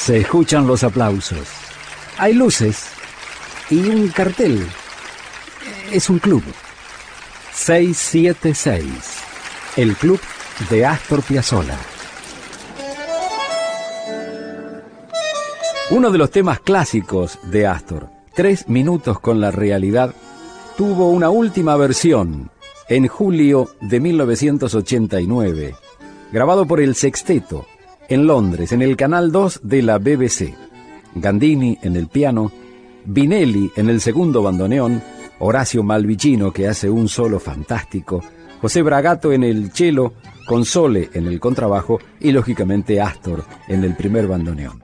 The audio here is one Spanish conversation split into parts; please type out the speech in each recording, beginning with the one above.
Se escuchan los aplausos. Hay luces y un cartel. Es un club. 676. El club de Astor Piazzolla. Uno de los temas clásicos de Astor, Tres minutos con la realidad, tuvo una última versión en julio de 1989, grabado por el Sexteto en Londres, en el Canal 2 de la BBC. Gandini en el piano, Vinelli en el segundo bandoneón, Horacio Malvicino que hace un solo fantástico, José Bragato en el cello, Console en el contrabajo y lógicamente Astor en el primer bandoneón.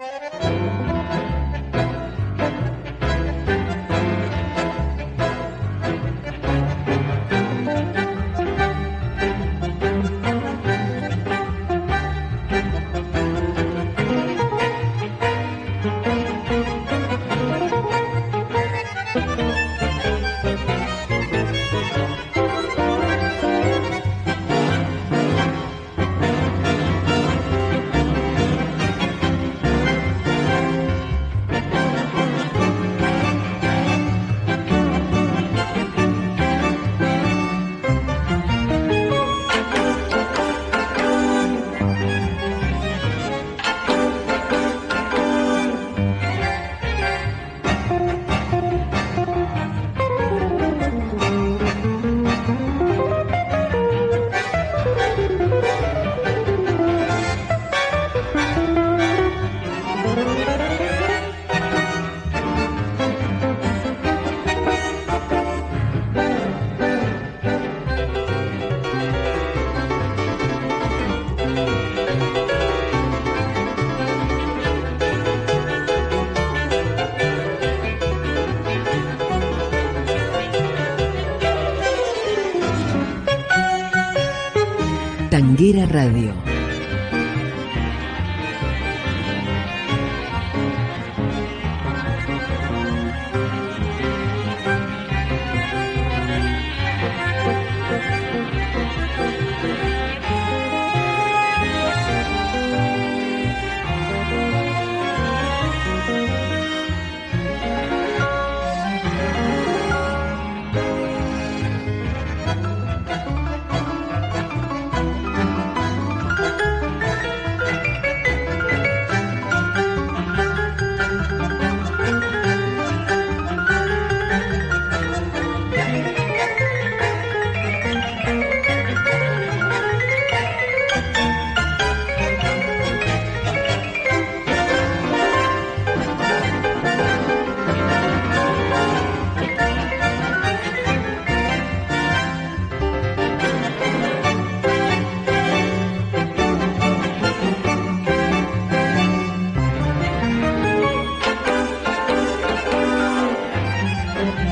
Tanguera Radio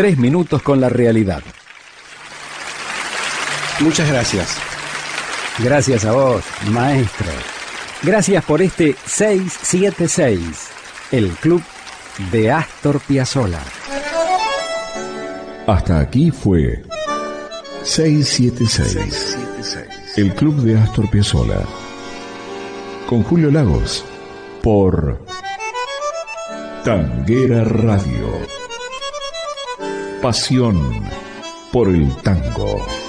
tres minutos con la realidad. Muchas gracias. Gracias a vos, maestro. Gracias por este 676, el club de Astor Piazzolla. Hasta aquí fue 676, el club de Astor Piazzolla. Con Julio Lagos, por Tanguera Radio. Pasión por el tango.